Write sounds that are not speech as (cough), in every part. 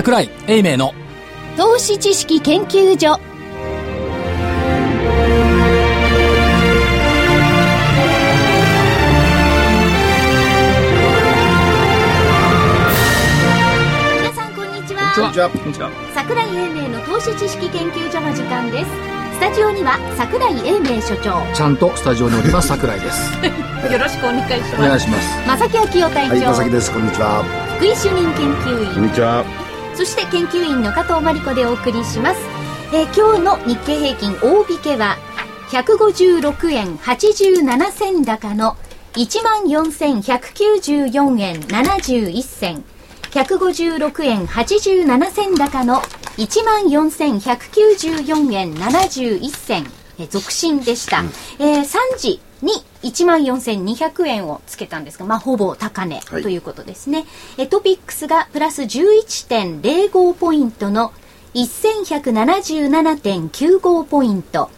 桜井英明の投資知識研究所。皆さんこんにちは。こんにちは。こんにちは。桜井英明の投資知識研究所の時間です。スタジオには桜井英明所長。ちゃんとスタジオにおります桜井です。(laughs) よろしくお願いしお願ますいします。正木昭夫隊はい、長、まさきです。こんにちは。福井主任研究員。にちは。そして研究員の加藤真理子でお送りします、えー今日の日経平均大引けは156円87銭高の14,194円71銭。156円87銭高の14,194円71銭。えー続伸でした、えー3時に14,200円をつけたんですが、まあ、ほぼ高値はい。ということですね、えートピックスがプラス11.05ポイントの1177.95ポイント。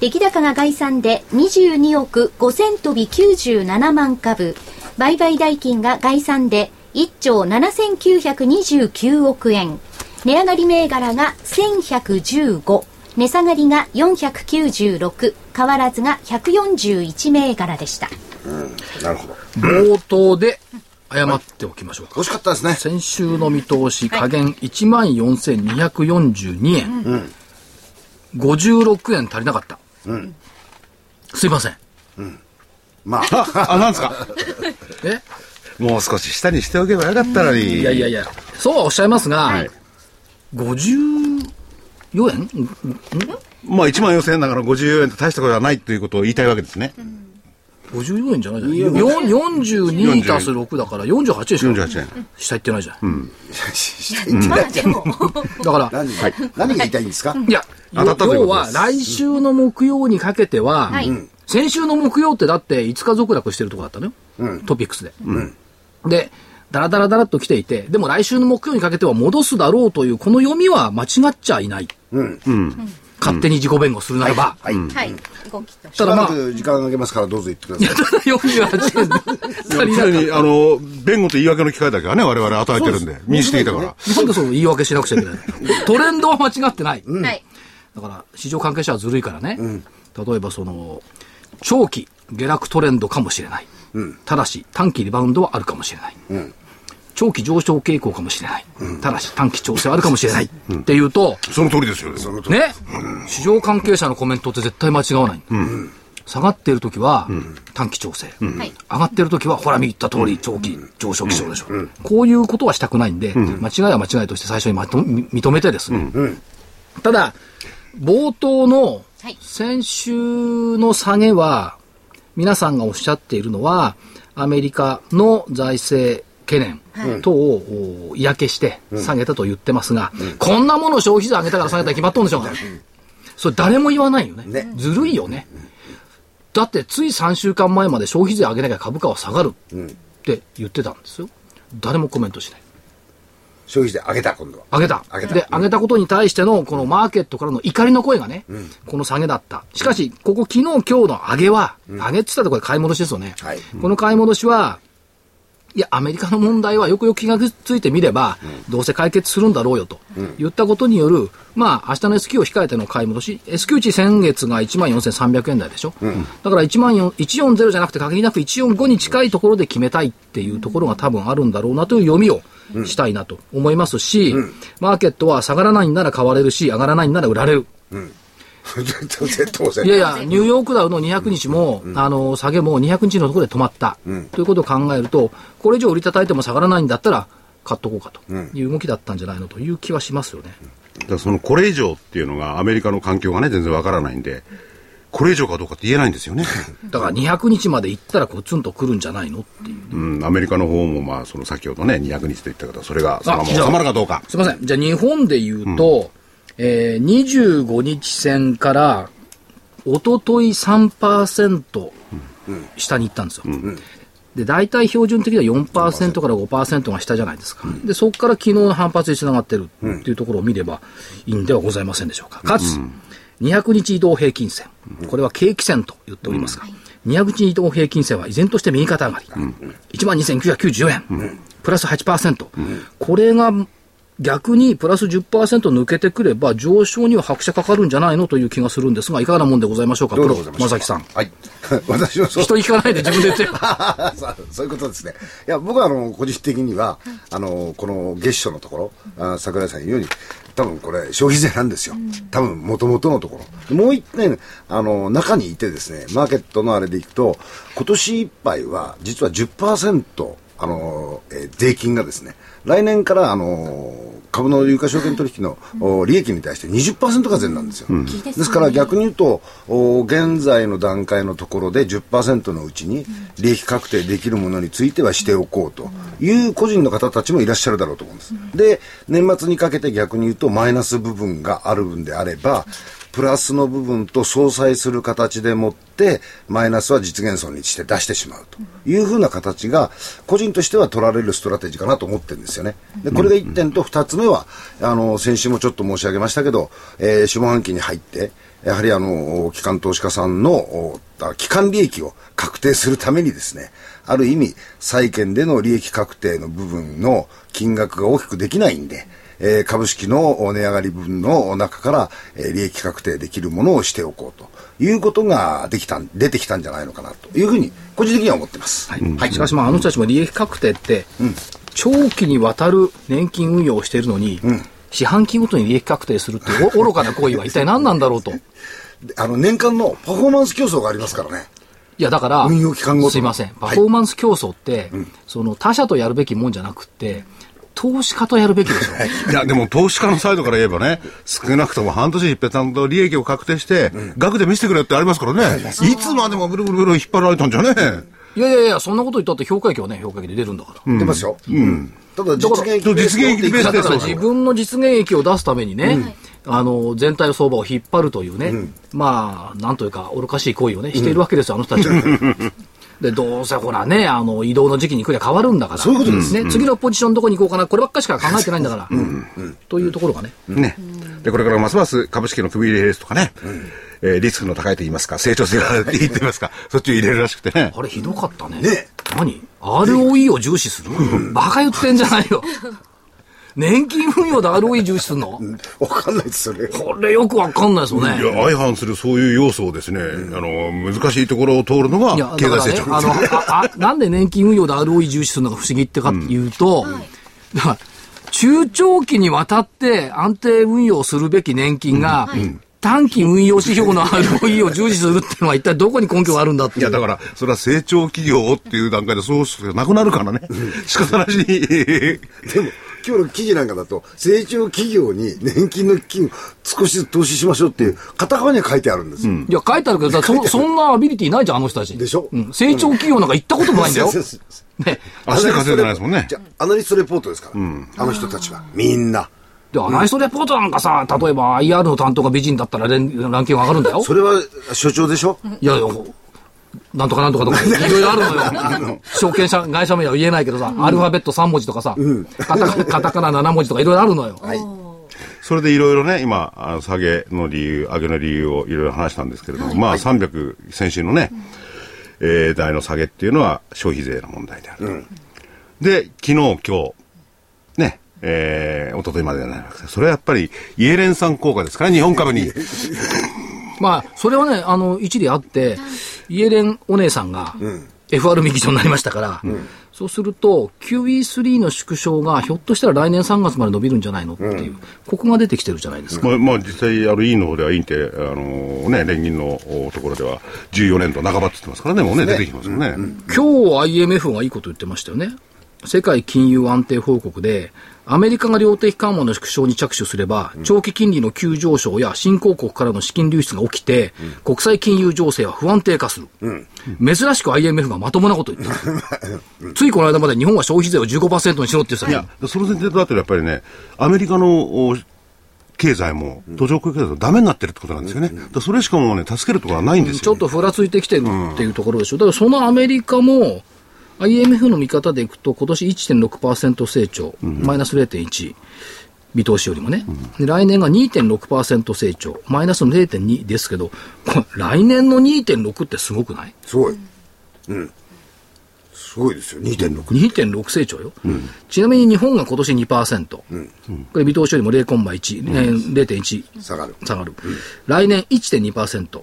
出来高が概算で22億5000飛び97万株。売買代金が概算で1兆7929億円。値上がり銘柄が1115値下がりが496変わらずが141銘柄でした。なるほど。冒頭で謝っておきましょうか。惜しかったですね。先週の見通し加減1万4242円、56円足りなかった、すいません。まあ、あ、なんですか？え？もう少し下にしておけばよかったのに。いやいやいや。そうはおっしゃいますが、はい54円？まあ1万4000円だから54円と大したことはないということを言いたいわけですね。54円じゃないじゃん。よん42足す6だから48でしょ。48円。下行ってないじゃん。まあでもだから、何、何が言いたいんですか？いや、当たったという要は来週の木曜にかけては、はい先週の木曜ってだって5日続落してるとこだったのよ。トピックスで。で、ダラダラダラっと来ていて、でも来週の木曜にかけては戻すだろうという、この読みは間違っちゃいない。勝手に自己弁護するならば。はい。はい動きとただまあ、時間あげますからどうぞ言ってください。ただ48円に、(laughs) あの、弁護と言い訳の機会だけはね、我々与えてるんで、民主的だから。なんでその言い訳しなくちゃいけないのトレンドは間違ってない。はいだから、市場関係者はずるいからね。例えばその、長期下落トレンドかもしれない。ただし、短期リバウンドはあるかもしれない。長期上昇傾向かもしれない。ただし、短期調整はあるかもしれない。っていうと、その通りですよ。その通りね、市場関係者のコメントって絶対間違わない。下がっている時は短期調整、はい上がってる時はほら見た通り長期上昇基調でしょ、こういうことはしたくないんで、間違いは間違いとして最初にまとみ認めてですね、ただ冒頭のはい先週の下げは皆さんがおっしゃっているのはアメリカの財政懸念等をお嫌気して下げたと言ってますが、こんなもの消費税上げたから下げたら決まっとんでしょうか、それ誰も言わないよね。ね。ずるいよね、だってつい3週間前まで消費税上げなきゃ株価は下がるって言ってたんですよ。誰もコメントしない。消費税上げた、今度は。上げた。上げた。で、上げたことに対しての、このマーケットからの怒りの声がね、この下げだった。しかし、ここ昨日今日の上げは、上げって言ったらこれ買い戻しですよね。はい。この買い戻しは、いや、アメリカの問題はよくよく気がついてみれば、どうせ解決するんだろうよと、言ったことによる、まあ、明日の S q を控えての買い戻し、S q 値先月が14,300円台でしょ？だから1万4 140じゃなくて限りなく145に近いところで決めたいっていうところが多分あるんだろうなという読みをしたいなと思いますし、マーケットは下がらないんなら買われるし、上がらないんなら売られる。いやいや、ニューヨークダウの200日も、あの、下げも200日のところで止まった。ということを考えると、これ以上売り叩いても下がらないんだったら、買っとこうかという動きだったんじゃないのという気はしますよね。だからそのこれ以上っていうのがアメリカの環境がね、全然わからないんで、これ以上かどうかって言えないんですよね。(laughs) だから200日まで行ったらこうツンと来るんじゃないの？っていう。うん、アメリカの方もまあ、その先ほどね、200日と言ったけど、それがそのまま収まるかどうか。すいません。じゃあ日本で言うと、えー、25日線から、おととい3%下に行ったんですよ。で、大体標準的には4%から5%が下じゃないですか。で、そこから昨日の反発につながってるっていうところを見ればいいんではございませんでしょうか。かつ、200日移動平均線。これは景気線と言っておりますが、200日移動平均線は依然として右肩上がり。12,994円。プラス8%。これが逆にプラス10%抜けてくれば上昇には拍車かかるんじゃないのという気がするんですが、いかがなもんでございましょうか、どうでございましょうか正木さん。はい。(laughs) 私もそう。人に聞かないで自分で言ってよ。(laughs) そういうことですね。いや、僕はあの、個人的には、あの、この月初のところ、あ桜井さん言うように、多分これ消費税なんですよ。多分元々のところ。もう一点、あの、中にいてですね、マーケットのあれでいくと、今年いっぱいは実は10%、あの、えー税金がですね、来年からあの、株の有価証券取引の、お利益に対して20%が税なんですよ。ですから逆に言うと、お現在の段階のところで10%のうちに利益確定できるものについてはしておこうという個人の方たちもいらっしゃるだろうと思うんです。で、年末にかけて逆に言うとマイナス部分があるんであれば、プラスの部分と相殺する形でもって、マイナスは実現損にして出してしまうと。いうふうな形が、個人としては取られるストラテジーかなと思ってるんですよね。で、これが1点と2つ目は、あの、先週もちょっと申し上げましたけど、えー下半期に入って、やはりあの、機関投資家さんの、お機関利益を確定するためにですね、ある意味、債券での利益確定の部分の金額が大きくできないんで、えー株式の値上がり分の中から、えー利益確定できるものをしておこうということができたん、出てきたんじゃないのかなというふうに、個人的には思ってます。はい。しかしまあ、あの人たちも利益確定って、長期にわたる年金運用をしているのに、四半期ごとに利益確定するっていうお愚かな行為は一体 (laughs) 何なんだろうと。あの、年間のパフォーマンス競争がありますからね。や、だから、運用期間ごとすいません。パフォーマンス競争って、その他社とやるべきもんじゃなくって、投資家とやるべきでしょ。(laughs) いや、でも投資家のサイドから言えばね、少なくとも半年一平ちゃんと利益を確定して、額で見せてくれってありますからね。いつまでもブルブルブル引っ張られたんじゃねいやいやいや、そんなこと言ったって評価益はね、評価益で出るんだから。出ますよ。ただ、実現益実現益ベースでだから自分の実現益を出すためにね、あの、全体の相場を引っ張るというね、まあ、なんというか、愚かしい行為をね、しているわけですよ、あの人たちは。(laughs) で、どうせほらね、あの、移動の時期に来りゃ変わるんだから。そういうことですね。次のポジションどこに行こうかな、こればっかしか考えてないんだから。というところがね。ね。で、これからますます株式の組み入れ率とかね、えーリスクの高いと言いますか、成長性がいいと言いますか、そっちを入れるらしくてね。あれひどかったね。ね何 ?ROE を重視する？バカ言ってんじゃないよ。年金運用で ROE 重視するの？わかんないです、それ。これよくわかんないですよね。いや、相反するそういう要素をですね、あの、難しいところを通るのが経済成長。あの、ああ (laughs) なんで年金運用で ROE 重視するのが不思議ってかっていうと、だから中長期にわたって安定運用するべき年金が、短期運用指標の ROE を重視するっていうのは一体どこに根拠があるんだっていう。いや、だから、それは成長企業っていう段階でそうしかなくなるからね。仕方なしに。でも、今日の記事なんかだと、成長企業に年金の金を少しずつ投資しましょうっていう、片側には書いてあるんですよ。いや、書いてあるけど、そそんなアビリティないじゃん、あの人たち。でしょ？うん成長企業なんか行ったこともないんだよ。ね。足で稼いでないですもんねじ。ゃあアナリストレポートですから、あの人たちは。みんな。で、アナリストレポートなんかさ、例えば IR の担当が美人だったらランランキング上がるんだよ。それは所長でしょいやいや、なんとかなんとか (laughs) (laughs) とか、いろいろあるのよ。証券者、会社名は言えないけどさ、アルファベット3文字とかさ、カタカカタカナ7文字とかいろいろあるのよ。それでいろいろね、今、あの下げの理由、上げの理由をいろいろ話したんですけれども、まあ300、先週のね、えー台の下げっていうのは消費税の問題である。で、昨日、今日、ね、えー、一昨日までじゃないわけです。それはやっぱり、イエレンさん効果ですから、日本株に。(laughs) まあ、それはね、あの、一理あって、イエレンお姉さんが、FRB 議長になりましたから、そうすると、QE3 の縮小がひょっとしたら来年3月まで伸びるんじゃないのっていう、ここが出てきてるじゃないですか。まあ、まあ、実際、あの、委員の方では、委員って、あのね、連銀のおところでは、14年度半ばって言ってますからね、もうね、出てきてますよね。今日 IMF がいいこと言ってましたよね。世界金融安定報告で、アメリカが量的緩和の縮小に着手すれば、長期金利の急上昇や新興国からの資金流出が起きて、国際金融情勢は不安定化する。珍しく IMF がまともなこと言った。ついこの間まで日本は消費税を15%にしろって言ってたいや、その前提だとやっぱりね、アメリカのお経済も、途上国経済もダメになってるってことなんですよね。それしかもうね、助けるところはないんですよ、ちょっとふらついてきてるっていうところでしょ。だからそのアメリカも、IMF の見方でいくと、今年1.6%成長、マイナス0.1。見通しよりもね、で来年が2.6%成長、マイナスの0.2ですけど、来年の2.6ってすごくない？すごい。すごいですよ、2.6。2.6成長よ、ちなみに日本が今年2%、これ見通しよりも0コンマ1、えー0.1下がる。下がる、来年1.2%、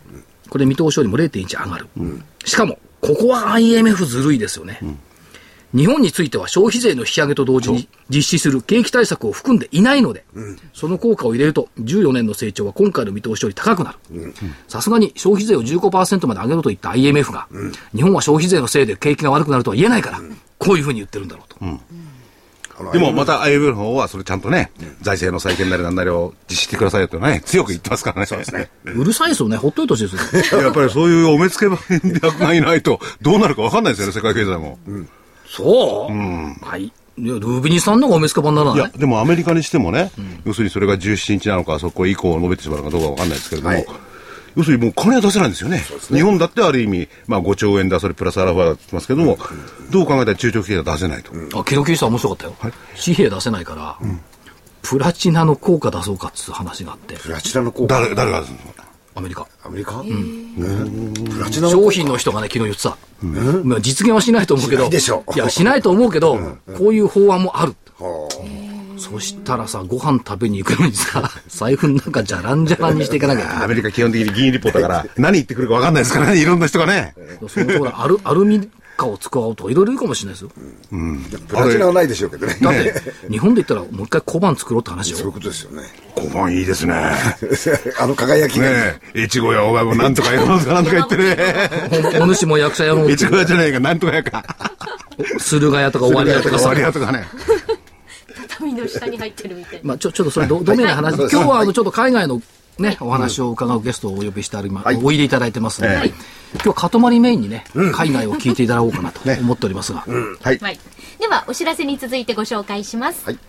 これ見通しよりも0.1上がる、しかも、ここは IMF ずるいですよね。日本については消費税の引き上げと同時に実施する景気対策を含んでいないので、その効果を入れると14年の成長は今回の見通しより高くなる。さすがに消費税を15%まで上げろと言った IMF が、日本は消費税のせいで景気が悪くなるとは言えないから、こういうふうに言ってるんだろうと。でもまた IMF の方はそれちゃんとね、財政の再建なりなんなりを実施してくださいよとね、強く言ってますからね。そうですね。うるさいですよね、ほっといてほしいですよ。(laughs) やっぱりそういうお目付け役がいないと、どうなるか分かんないですよね、世界経済も。そう、はい。いやルービニさんの方がお目付け版ならないいや、でもアメリカにしてもね、要するにそれが17日なのか、そこ以降述べてしまうのかどうか分かんないですけれども、はい要するにもう金は出せないんですよね。日本だってある意味、まあ5兆円だ、それプラスアラファだって言ってますけども、どう考えたら中長期経済は出せないと。あ、ケロキリさん面白かったよ。紙幣出せないから、プラチナの効果出そうかっつう話があって、プラチナの効果。誰、誰が出すの？アメリカ。アメリカ？うん。プラチナ商果品の人がね、昨日言ってた。まあ実現はしないと思うけど。しないでしょいや、しないと思うけど、こういう法案もある。はそしたらさ、ご飯食べに行くのにさ、(laughs) 財布の中じゃらんじゃらんにしていかなきゃいけないアメリカ基本的に議員立法だから、(laughs) 何言ってくるか分かんないですからね、(laughs) いろんな人がね。そのとアルアルミ化を使おうとかいろいろいるかもしれないですよ。あプラチナはないでしょうけどね。だって、日本で言ったらもう一回小判作ろうって話そういうよ。ことですよね。小判いいですね。ねあの輝きがね。え、越後や大川なんとかやろうかなんとか言ってね。おお主も役者やろう越後屋じゃないか、なんとかやか。駿河屋とか終わり屋とかさ終わり。やとかね。畳の下に入ってるみたいな。まあ、ちょ、ちょっとそれど、どめな話、今日はあの、ちょっと海外のね、お話を伺うゲストをお呼びしてありま、おいでいただいてますので、はい今日は塊メインにね、海外を聞いていただこうかなと思っておりますが、はい。はい。では、お知らせに続いてご紹介します。はい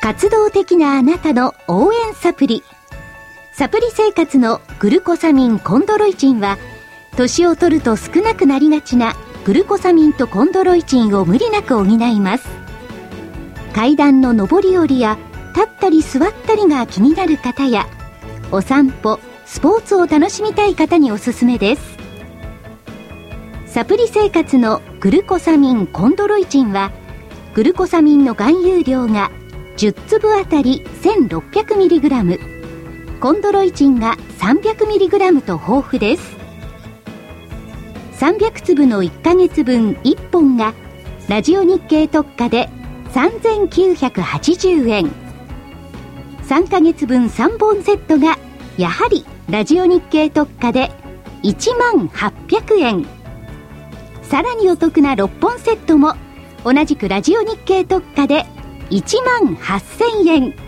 活動的なあなたの応援サプリ。サプリ生活のグルコサミンコンドロイチンは、年を取ると少なくなりがちなグルコサミンとコンドロイチンを無理なく補います。階段の上り下りや立ったり座ったりが気になる方や、お散歩、スポーツを楽しみたい方におすすめです。サプリ生活のグルコサミンコンドロイチンは、グルコサミンの含有量が10粒あたり 1600mg コンドロイチンが 300mg と豊富です。300粒の1ヶ月分1本がラジオ日経特価で3980円。3ヶ月分3本セットがやはりラジオ日経特価で1万800円。さらにお得な6本セットも同じくラジオ日経特価で1万8000円。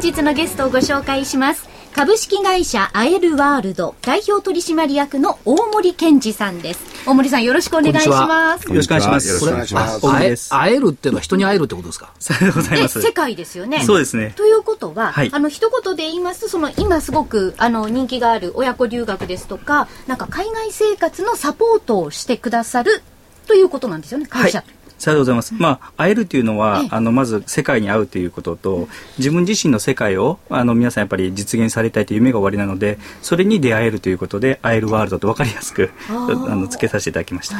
本日のゲストをご紹介します。株式会社アエルワールド代表取締役の大森健二さんです。大森さんよろしくお願いします。よろしくお願いします。よろしくお願いします。あ会えるっていうのは人に会えるってことですか？さようでございでます。世界ですよね。そうですね。ということは、はい。あの一言で言いますとその今すごくあの人気がある親子留学ですとかなんか海外生活のサポートをしてくださるということなんですよねはい。会社、。さようでございます。まあ、会えるというのはええ、あの、まず世界に会うということ。と、自分自身の世界を、あの、皆さんやっぱり実現されたいという夢が終わりなので、それに出会えるということで、会えるワールドと分かりやすく、あの、付けさせていただきました。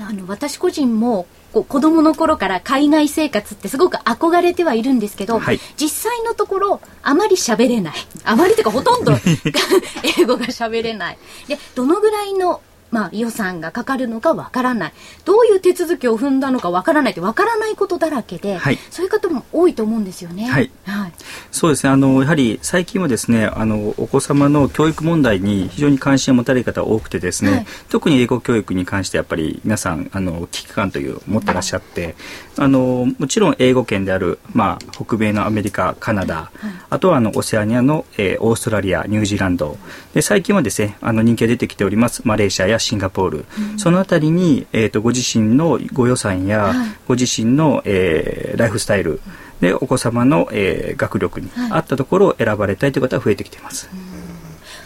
あの私個人もこう子供の頃から海外生活ってすごく憧れてはいるんですけど、はい。実際のところあまり喋れない。あまりというかほとんど (laughs) 英語が喋れない。でどのぐらいのまあ、予算がかかるのかわからない。どういう手続きを踏んだのかわからないってわからないことだらけで、はい。そういう方も多いと思うんですよね。はい。はい。そうですね。あのやはり最近はですねあのお子様の教育問題に非常に関心を持たれる方が多くてですね、はい。特に英語教育に関してやっぱり皆さんあの危機感という持ってらっしゃって、あのもちろん英語圏である、まあ、北米のアメリカカナダ、あとはあのオセアニアの、えーオーストラリアニュージーランド。で最近はですねあの人気が出てきておりますマレーシアやシンガポール、そのあたりに、えー、とご自身のご予算や、はい。ご自身の、えーライフスタイル。でお子様の、えー学力に合ったところを選ばれたいという方が増えてきています。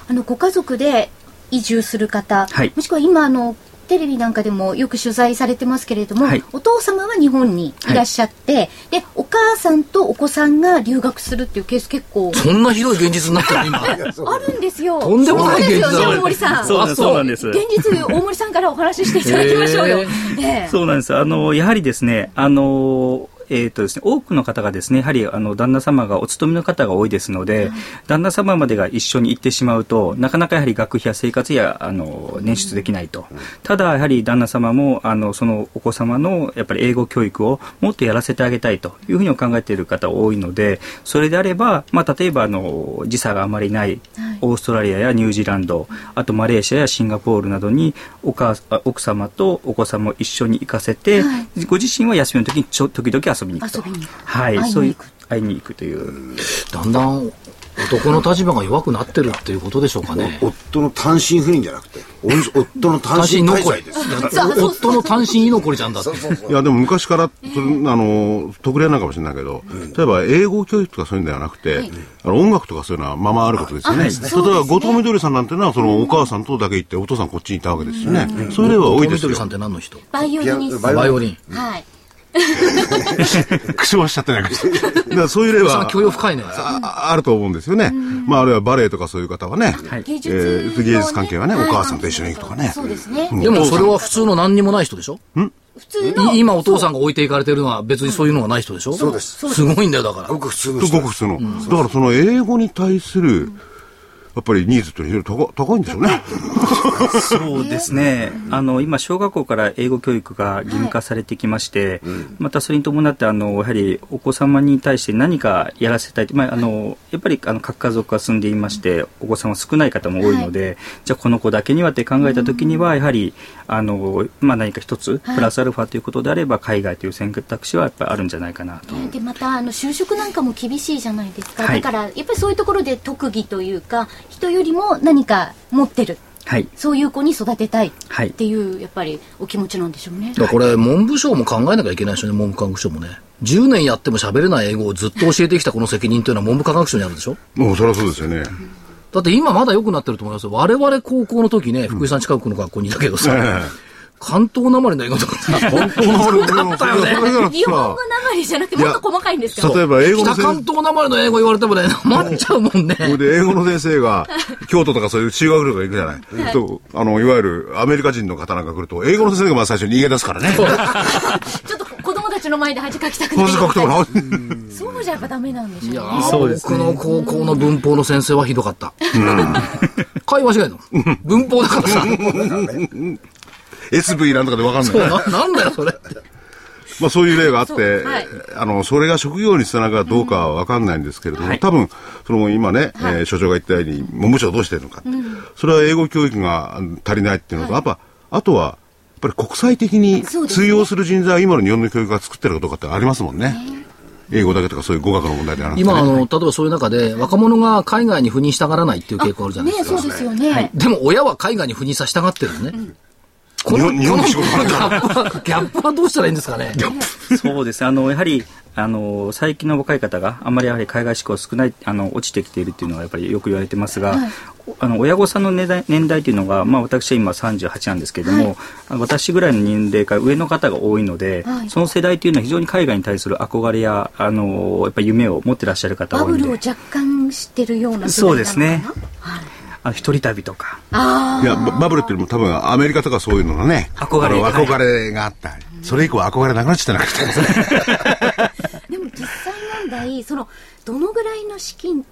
あのご家族で移住する方、はい。もしくは今あのテレビなんかでもよく取材されてますけれども、はいお父様は日本にいらっしゃって、でお母さんとお子さんが留学するっていうケース結構そんなひどい現実になってる今。(laughs) あるんですよ。とんでもないそうですよ大森さん。そうなんです現実、大森さんからお話ししていただきましょうよ。へええそうなんです。あの、やはりですね、あの、えーとですね、多くの方がですね、やはりあの旦那様がお勤めの方が多いですので、旦那様までが一緒に行ってしまうと、なかなかやはり学費や生活やあの捻出できないと。ただ、やはり旦那様もあのそのお子様のやっぱり英語教育をもっとやらせてあげたいというふうに考えている方多いので、それであれば、まあ、例えばあの時差があまりない。オーストラリアやニュージーランド、あとマレーシアやシンガポールなどにお母あ奥様とお子様を一緒に行かせて、はい。ご自身は休みの時にちょ時々遊びに行くと。遊びに行くはい、そういう会いに行くという。だんだん男の立場が弱くなってるっていうことでしょうかね。夫の単身赴任じゃなくて、お夫の単身滞在です。夫の単身居残りちゃんだって。いや、でも昔から、それあの、特例なのかもしれないけど、例えば英語教育とかそういうんではなくて、あの音楽とかそういうのはままあることですよね。例えば、後藤みどりさんなんてのは、そのお母さんとだけ行って、お父さんこっちにいたわけですよね。そういう例は多いですよみどりさん。って何の人？バイオリニスト。バイバイオリン。はい。(laughs) 口はしちゃってないかもしれない。だからそういう例は教養深いね。ああると思うんですよね。まあ、あるいはバレエとかそういう方はね、はい。芸術えー芸術関係はね、はい。お母さんと一緒に行くとかね。そうですね。でもそれは普通の何にもない人でしょ？普通の。い今お父さんが置いていかれてるのは別にそういうのがない人でしょ？そうです。す。ごいんだよだから。ごく普通の人。ごく普通の。だからその英語に対する、やっぱりニーズっていうのは非常に高高いんでしょうね。そうですね。あの、今、小学校から英語教育が義務化されてきまして、またそれに伴って、あの、やはりお子様に対して何かやらせたい。まあ、あの、やっぱり、あの、各家族が住んでいまして、お子様少ない方も多いので、じゃあこの子だけにはって考えたときには、やはり、あの、まあ、何か一つ、プラスアルファということであれば、海外という選択肢はやっぱりあるんじゃないかなと。でまたあの就職なんかも厳しいじゃないですか、はいだからやっぱりそういうところで特技というか人よりも何か持ってる。はい。そういう子に育てたい。はい。っていうやっぱりお気持ちなんでしょうね。だからこれ文部省も考えなきゃいけないでしょうね、文部科学省もね。10年やっても喋れない英語をずっと教えてきたこの責任というのは文部科学省にあるでしょ？もうそれはそうですよね。だって今まだ良くなってると思いますよ。我々高校の時ね、福井さん近くの学校にいたけどさ、関東なまりの英語とかさ、本当の古かったよね日本語なまりじゃなくてもっと細かいんですか例えば英語の北関先東なまりの英語言われてもね、待っちゃうもんね。それで英語の先生が京都とかそういう中学とか行くじゃない。とあのいわゆるアメリカ人の方なんか来ると英語の先生がまず最初に逃げ出すからね。(laughs) ちょっと子供たちの前で恥かきたくない恥かくとかな。(laughs) そうじゃやっぱダメなんでしょうねいやーそうですね僕の高校の文法の先生はひどかった。会話間違えの。文法だからさ。(laughs) SV なんとかでわかんない。ななんだよ、それって。まあそういう例があって、はいあの、それが職業につながるかどうかはわかんないんですけれども、はい多分、その今ね、えー所長が言ったように、文部省はどうしてるのか、それは英語教育がうん足りないっていうのと、やっぱ、あとは、やっぱり国際的に通用する人材を今の日本の教育が作ってるかどうかってありますもんね。英語だけとかそういう語学の問題ではなくて、ね。今、あの、例えばそういう中で、若者が海外に赴任したがらないっていう傾向あるじゃないねですか。そうですよね、でも親は海外に赴任させたがってるのね。この、このギ日本日本で仕事ギャップはどうしたらいいんですかね。そうです。ね。あの、やはり、あの、最近の若い方があんまりやはり海外志向少ない、あの、落ちてきているっていうのはやっぱりよく言われてますが、あの、親御さんの年代年代というのが、まあ私は今38なんですけれども、あの私ぐらいの年齢から上の方が多いので、はい。その世代というのは非常に海外に対する憧れや、あの、やっぱり夢を持ってらっしゃる方バ多いんで。ブルを若干知ってるような世代なのかな。そうですね。はい、あの一人旅とか。あいや、ババブルっていうのも多分アメリカとかそういうのがね、憧れ憧れがあった。それ以降憧れなくなっちゃったなくて。あ (laughs) でも実際問題そのどのぐらいの資金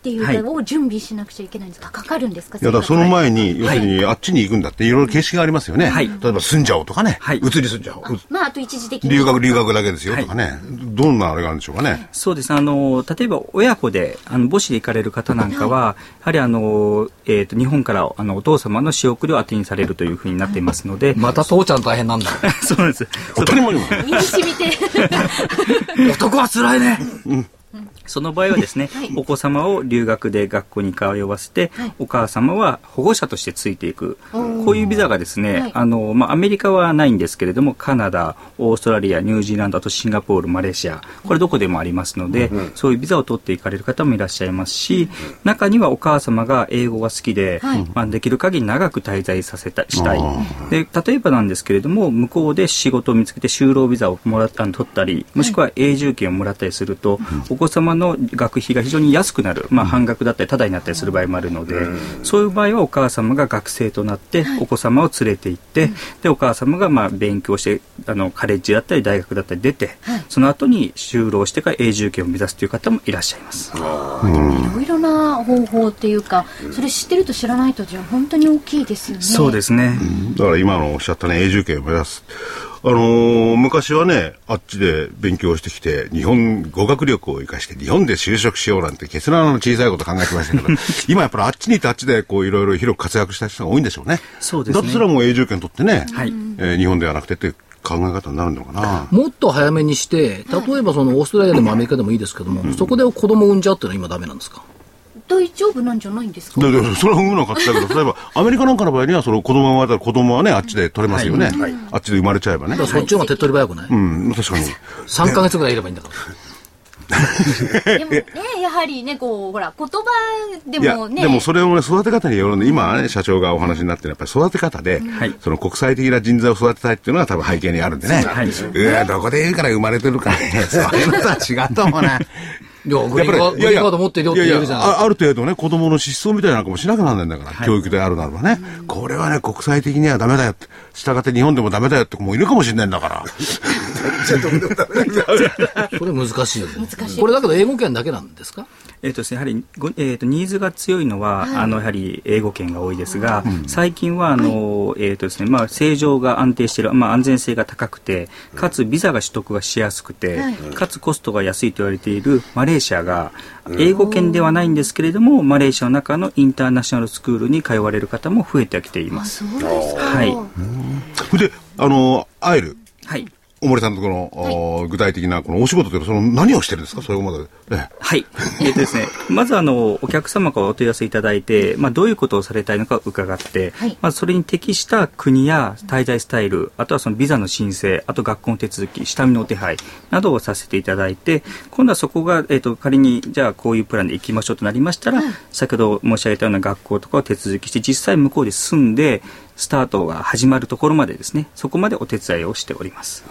っていうのを準備しなくちゃいけないんですかかかるんですか？いやだその前に、要するにあっちに行くんだっていろいろ形式がありますよね。はい例えば住んじゃおうとかね。はい移り住んじゃおう。まああと一時的に留学、留学だけですよとかね。どんなあれがあるんでしょうかね。そうですね。あの、例えば親子で、あの、母子で行かれる方なんかは、やはりあの、えっ、と、日本から、あの、お父様の仕送りを当てにされるというふうになっていますので、(laughs) また父ちゃん大変なんだ。(laughs) そうなんです。当たり前にも。身に染みて (laughs) 男は辛いね。その場合はですね、お子様を留学で学校に通わせて、お母様は保護者としてついていく。こういうビザがですね、はい。あの、まあ、アメリカはないんですけれども、カナダ、オーストラリア、ニュージーランド、あとシンガポール、マレーシア、これどこでもありますので、そういうビザを取っていかれる方もいらっしゃいますし、中にはお母様が英語が好きで、はい。まあ、できる限り長く滞在させたしたい。で、例えばなんですけれども、向こうで仕事を見つけて就労ビザをもらった取ったり、もしくは永住権をもらったりすると、お子様の学費が非常に安くなる、まあ、半額だったり、タダになったりする場合もあるので、そういう場合はお母様が学生となって、お子様を連れて行って、で、お母様がまあ勉強して、あの、カレッジだったり、大学だったり出て、その後に就労してから永住権を目指すという方もいらっしゃいます。いろいろな方法っていうかそれ知ってると知らないとじゃあ本当に大きいですよね。そうですね。だから今のおっしゃったね、永住権を目指す。あのー昔はね、あっちで勉強してきて、日本、語学力を生かして、日本で就職しようなんて、ケツラの小さいこと考えてましたけど、(laughs) 今やっぱりあっちに行ってあっちで、こう、いろいろ広く活躍した人が多いんでしょうね。そうですねだとすらもう永住権取ってね、はいえー日本ではなくてって考え方になるのかな。もっと早めにして、例えばそのオーストラリアでもアメリカでもいいですけども、そこで子供を産んじゃうっていうのは今ダメなんですか？大丈夫なんじゃないんですか？だからそれは産むのかって言ったけど、(laughs) 例えばアメリカなんかの場合には、その子供が生まれたら子供はね、あっちで取れますよね。あっちで生まれちゃえばね。そっちの方が手っ取り早くない、うん、確かに。?3 ヶ月ぐらいいればいいんだから。でもねやはりねこうほら言葉でもねでもそれをね、育て方によるんで、今はね、社長がお話になってるやっぱり育て方で、はいその国際的な人材を育てたいっていうのは多分背景にあるんでね。はいうわ、どこで言うから生まれてるからね。(laughs) そういうのとは違うと思うな。いや、グリーンカード、グリーンカード持ってるよって言えるじゃないいやいやあある程度ね、子供の失踪みたいなのかもしなくならないんだから、教育であるならばね。これはね、国際的にはダメだよって。従って日本でもダメだよって子もいるかもしれないんだから。(laughs) それ難しいよね。これだけど英語圏だけなんですか？えっとですね、やはりご、えっとニーズが強いのは、あのやはり英語圏が多いですが、最近はあの、えっとですねまあ、正常が安定している、まあ、安全性が高くてかつビザが取得がしやすくて、はい。かつコストが安いと言われているマレーシアが英語圏ではないんですけれどもマレーシアの中のインターナショナルスクールに通われる方も増えてきています。そうですかはいで、あの、会える？はい大森さんのこの、お具体的なこのお仕事というのはその何をしてるんですか？それまで。ええはい。えっ、とですね、(laughs) まずあの、お客様からお問い合わせいただいて、まあ、どういうことをされたいのか伺って、はいまあ、それに適した国や滞在スタイル、あとはそのビザの申請、あと学校の手続き、下見のお手配などをさせていただいて、今度はそこが、えっ、と、仮に、じゃあこういうプランで行きましょうとなりましたら、先ほど申し上げたような学校とかを手続きして、実際向こうで住んで、スタートが始まるところまでですね、そこまでお手伝いをしております。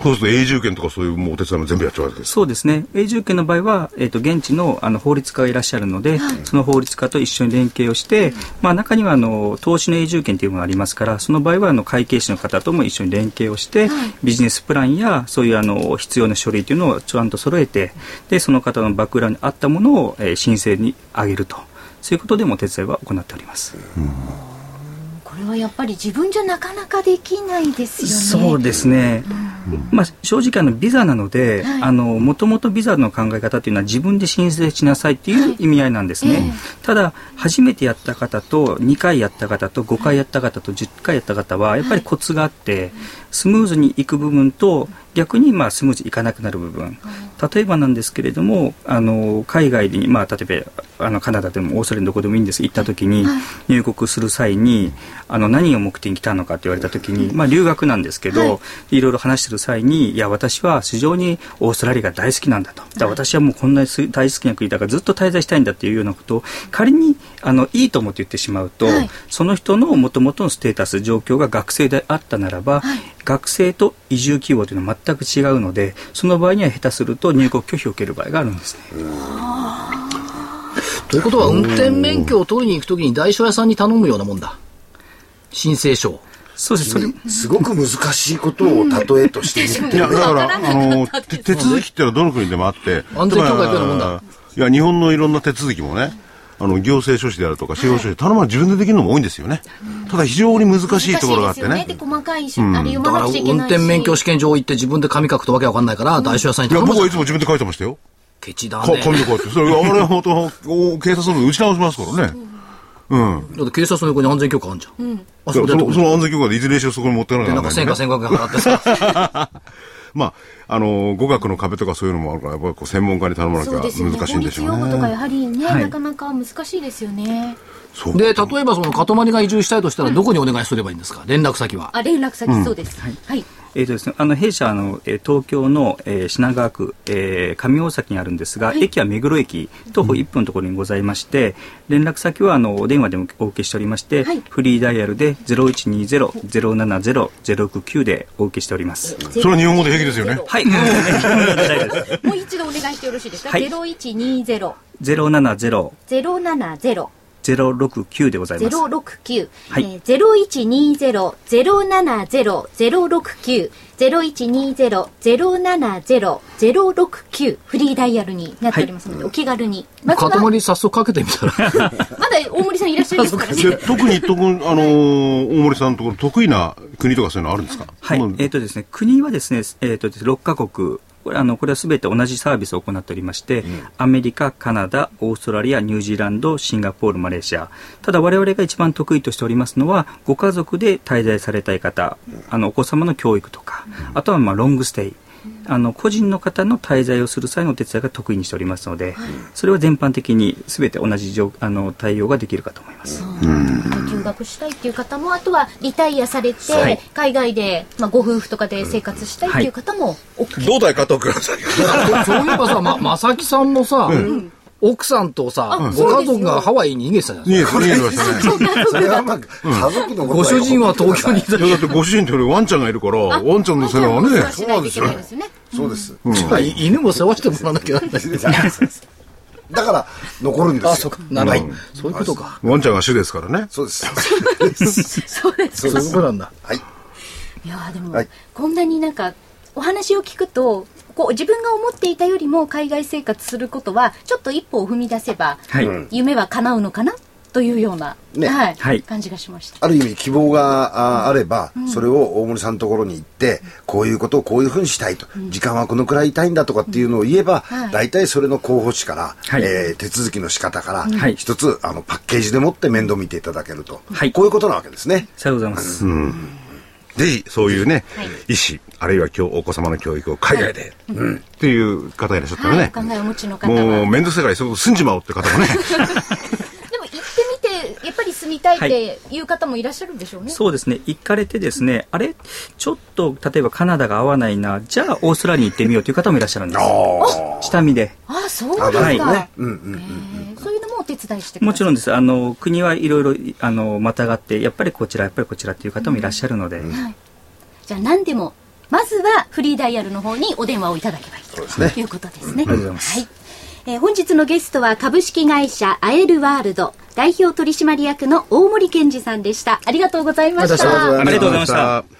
そうすると永住権とかそういうもうお手伝いも全部やっちゃうわけです。そうですね。永住権の場合は、えっ、と、現地の、あの、法律家がいらっしゃるので、その法律家と一緒に連携をして、まあ、中には、あの、投資の永住権というものがありますから、その場合は、あの、会計士の方とも一緒に連携をして、ビジネスプランや、そういう、あの、必要な書類というのをちゃんと揃えて、で、その方のバックグラウンドに合ったものを、えー申請に上げると。そういうことでもお手伝いは行っております。これはやっぱり自分じゃなかなかできないですよね。そうですね、まあ、正直あのビザなので、はい。あのもともとビザの考え方というのは自分で申請しなさいっていう意味合いなんですね、ええ。ただ初めてやった方と2回やった方と5回やった方と10回やった方はやっぱりコツがあって、スムーズにいく部分と逆にまあスムーズにいかなくなる部分。例えばなんですけれどもあの海外に、まあ、例えばあのカナダでもオーストラリアのどこでもいいんです。行った時に入国する際にあの何を目的に来たのかって言われた時に、まあ、留学なんですけど、い、ろいろ話してる際にいや私は非常にオーストラリアが大好きなんだと。だ私はもうこんな大好きな国だからずっと滞在したいんだっていうようなことを仮にあのいいと思って言ってしまうと、はい。その人のもともとのステータス状況が学生であったならば、学生と移住希望というのは全く違うのでその場合には下手すると入国拒否を受ける場合があるんですね。ということは、運転免許を取りに行くときに代書屋さんに頼むようなもんだ。申請書を。そうですそれすごく難しいことを例えとして言っていや、る。だから、あの、手手続きっていうのはどの国でもあって。安全協会行くようなもんだいや、日本のいろんな手続きもね、あの、行政書士であるとか、司法書士、頼ま自分でできるのも多いんですよね。ただ非常に難しいところがあってね。で細かいし、あれ読だからまなくちゃいけ運ないし。転免許試験場行って自分で紙書くとわけわかんないから、代書屋さんにいや、頼むじゃん僕はいつも自分で書いてましたよ。ケチだかね。紙でこうやって。それ、あれは本当、お警察の打ち直しますからね。うん。だって警察の横に安全許可あるじゃん。あそそそこでその安全許可でいずれにしろそこに持ってかなきゃで、ななんからないんでね1000か1500払ってさ。(laughs) まあ、あの、語学の壁とかそういうのもあるから、やっぱりこう専門家に頼まなきゃ。難しいんでしょう法律用語とかね。やはりね、はいなかなか難しいですよね。そうで、例えばその塊が移住したいとしたらどこにお願いすればいいんですか？連絡先は。あ、連絡先そうです。はい。えーとですね、あの弊社あの、えー、東京の、えー、品川区、えー、上大崎にあるんですが、はい、駅は目黒駅徒歩1分のところにございまして、うん、連絡先はあのお電話でもお受けしておりまして、はい、フリーダイヤルで0120-070-069でお受けしております。それは日本語で平気ですよね。はいもう一度お願いしてよろしいですか、はい、0120 0 7 0 0 7 0ゼロ六九でございます。ゼロ一、二、ゼロ。ゼロ七ゼロ、ゼロ六九。ゼロ一二ゼ。ロ、ゼロ七ゼロ、ゼロ六九フリーダイヤルになっておりますので、はい、お気軽に。まずは。塊早速かけてみたら。(laughs) まだ大森さんいらっしゃいますからね。特に、特に、あのー、大森さんのところ得意な国とかそういうのあるんですか？はい。えっ、ー、とですね、国はですね、えっ、ー、と、六か国これあのこれはすべて同じサービスを行っておりまして、アメリカ、カナダ、オーストラリア、ニュージーランド、シンガポール、マレーシア。ただ我々が一番得意としておりますのは、ご家族で滞在されたい方、あのお子様の教育とか、あとはまあロングステイ。あの個人の方の滞在をする際のお手伝いが得意にしておりますので、それは全般的にすべて同じ状あの対応ができるかと思います。休学したいっていう方も、あとはリタイアされて、はい海外で、まあ、ご夫婦とかで生活したいっていう方も OK。胴体加藤ください。そういえばさ、ま、まさきさんもさ、奥さんとさ、あご家族がハワイに逃げてたじゃないですか。逃げて、逃げてましたね。それはまあ、家族のご主人は東京にいたいや、だってご主人というよりワンちゃんがいるから、ワンちゃんの世話はね、しないといけないですよね。そうです。犬も世話してもらわなきゃならない。だから、残るんですよ。あ、そうか。なるほど。そういうことか。ワンちゃんが主ですからね。そうです。そうです。そういうことなんだ。はい。いやーでも、はいこんなになんかお話を聞くとこう自分が思っていたよりも海外生活することはちょっと一歩を踏み出せば、はい、夢は叶うのかな？というような、ね。はい。はい。感じがしました。ある意味希望がああれば、それを大森さんのところに行って、こういうことをこういうふうにしたいと、時間はこのくらいいたいんだとかっていうのを言えば、はい。大体それの候補地から、はい。えー手続きの仕方から、はい。一つあのパッケージでもって面倒見ていただけると、はい。こういうことなわけですね。さようございます。ぜひ、そういうねはい、医師、あるいは今日お子様の教育を海外で、っていう方がいらっしゃったらはい、ねお、考えをお持ちの方は。もう面倒くさいからそこ住んじまおうって方もね、(laughs) でも行ってみてやっぱり住みたいってい。う方もいらっしゃるんでしょうね。そうですね、行かれてですね、あれ、ちょっと例えばカナダが合わないな、じゃあオーストラリアに行ってみようという方もいらっしゃるんです。下見で。あそうですか。はい。えーそういうのもお手伝いしてくださいもちろんです。あの、国はいろいろ、あの、またがって、やっぱりこちら、やっぱりこちらっていう方もいらっしゃるので、じゃあ何でもまずはフリーダイヤルの方にお電話をいただけばいいとねいうことですね。ありがとうございますはい。えー本日のゲストは株式会社アエルワールド代表取締役の大森健二さんでした。ありがとうございました。ありがとうございました。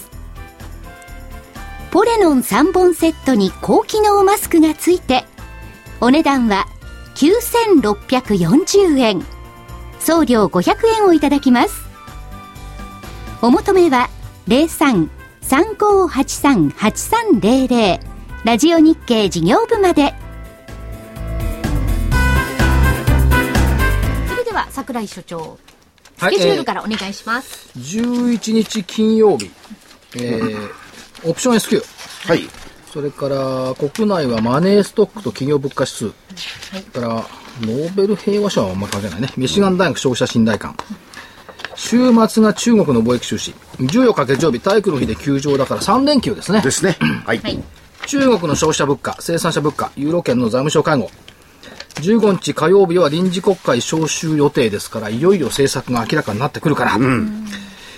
ポレノン3本セットに高機能マスクがついてお値段は9640円。送料500円をいただきます。お求めは03-3583-8300ラジオ日経事業部まで。それでは櫻井所長スケジュールからお願いします、11日金曜日、えー、オプション S q はい。それから国内はマネーストックと企業物価指数、それからノーベル平和賞はあんまり関係ないねミシガン大学消費者信頼感週末が中国の貿易収支14日月曜日体育の日で休場だから3連休ですねですね。(clears throat) はい。はい中国の消費者物価、生産者物価、ユーロ圏の財務省会合。15日火曜日は臨時国会召集予定ですから、いよいよ政策が明らかになってくるから。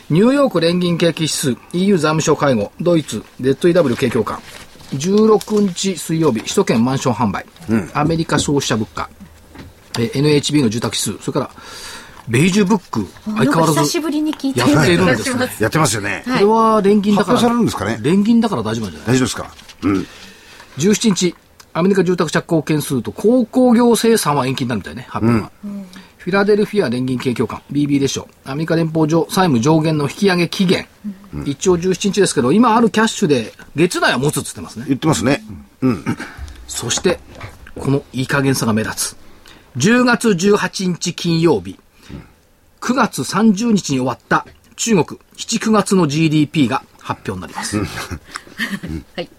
ニューヨーク連銀景気指数、EU 財務省会合、ドイツ、ZEW 景況感。16日水曜日、首都圏マンション販売。アメリカ消費者物価。えー NHB の住宅指数。それから、ベイジュブック、相変わらず。久しぶりに聞いてやっているんですね。やってますよね。これは連銀だから。発表されるんですかね？連銀だから大丈夫なんじゃない？大丈夫ですか？うん。17日、アメリカ住宅着工件数と鉱工業生産は延期になるみたいね、発表が。フィラデルフィア連銀景況感、BB でしょう。アメリカ連邦上債務上限の引き上げ期限。一応17日ですけど、今あるキャッシュで月内は持つっつってますね。言ってますね。そして、このいい加減さが目立つ。10月18日金曜日、9月30日に終わった中国7、9月の GDP が発表になります。はい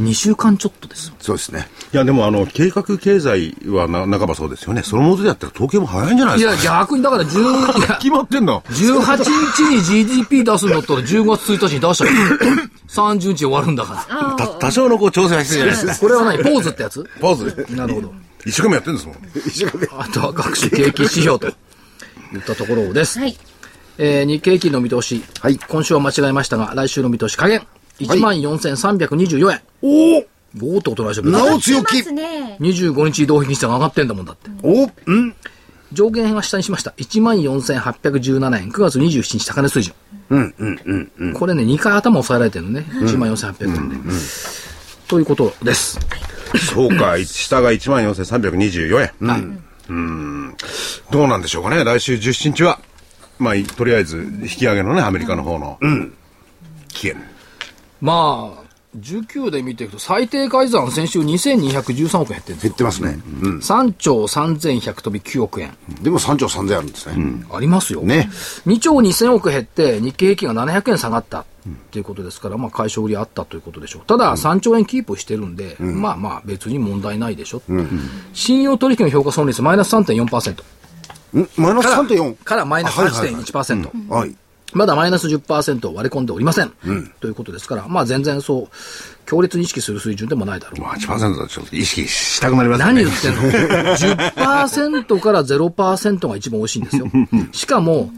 2週間ちょっとですよ。そうですね。いや、でも、あの、計画経済はな、半ばそうですよね。そのもとでやったら統計も早いんじゃないいですか？や、逆にだから10、い (laughs) や決まってんの？18日に GDP 出すんだったら10月1日に出したら30 (laughs) 日終わるんだかた多少のこう調整は必要じゃないですら。これは何？ポーズってやつ？か。ポーズ。なるほど。一生懸命やってるんですもん。(laughs) あとは各種景気指標といったところです。はいえー日経平均の見通し。はい今週は間違えましたが、来週の見通し加減。14,324円。おおおーってことないでしょ。なお強気いますね25日移動平均線が上がってんだもんだって。おうん上限は下にしました。14,817円。9月27日高値水準。うんうんうんうん。これね、2回頭押さえられてるのね。14,800円で。ということです。そうか、下が14,324円。うん。うん。どうなんでしょうかね。来週17日は、まあ、いとりあえず、引き上げのね、アメリカの方の、期限。まあ、19で見ていくと、最低改ざん先週2213億円減ってるんですよ。減ってますね。うん。3兆3100飛び9億円。でも3兆3000あるんですね。ありますよ。ね。2兆2000億減って、日経平均が700円下がったっていうことですから、まあ、解消売りあったということでしょう。ただ、3兆円キープしてるんで、まあまあ、別に問題ないでしょ。信用取引の評価損率マイナス3.4%。んマイナスから3.4。からマイナスあはいはいはい8.1%。はい。まだマイナス10%を割り込んでおりません。ということですから、まあ全然そう、強烈に意識する水準でもないだろう。まあ、8%だとちょっと意識したくなりますね。何言ってんの ?10% から0%が一番美味しいんですよ。(laughs) しかも、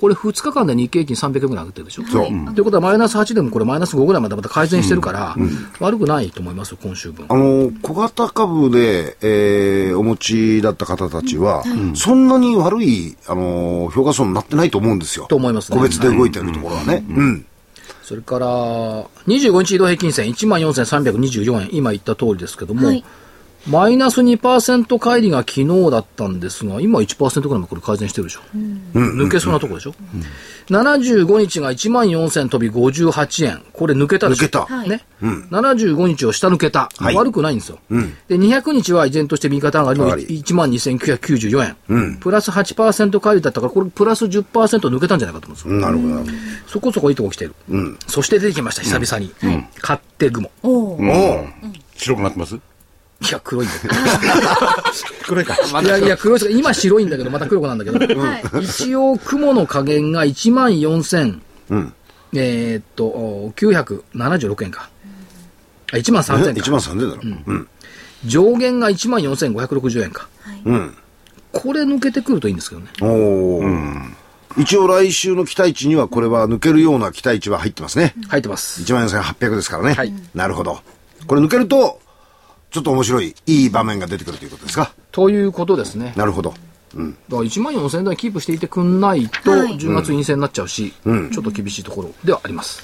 これ2日間で日経平均300円ぐらい上がってるでしょ？そう。ということはマイナス8でもこれマイナス5ぐらいまでまた改善してるから、悪くないと思いますよ、今週分。あ。の、小型株で、えーお持ちだった方たちは、そんなに悪い、あの、評価損になってないと思うんですよ。と思いますね。個別で動いてるところはね。うん。それから、25日移動平均線14,324円、今言った通りですけども、はいマイナス2%乖離が昨日だったんですが、今1%ぐらいもこれ改善してるでしょ。抜けそうなとこでしょ。75日が1万4000飛び58円。これ抜けたでしょ。抜けたはいね。75日を下抜けた。はい悪くないんですよ。で、200日は依然として右肩上がりの上がり1万2994円。プラス8%乖離だったから、これプラス10%抜けたんじゃないかと思うんですよ。なるほどなるほそこそこいいとこ来てる。そして出てきました、久々に。勝手雲。おおうん白くなってます？いや、黒いんだけど。(laughs) 黒いか。いやいや、黒いです今白いんだけど、また黒くなんだけど。一応、雲の加減が1万4000、えーっと、お976円か。あ、1万3000ど。円1万か。3000だろ。うん。上限が1万4560円か。うん。これ抜けてくるといいんですけどね。おー一応来週の期待値にはこれは抜けるような期待値は入ってますね。入ってます。1万4800ですからね。はいなるほど。これ抜けると、ちょっと面白い、いい場面が出てくるということですか？ということですね。なるほど。だから1万4000円台キープしていてくんないと、はい10月陰性になっちゃうし、ちょっと厳しいところではあります。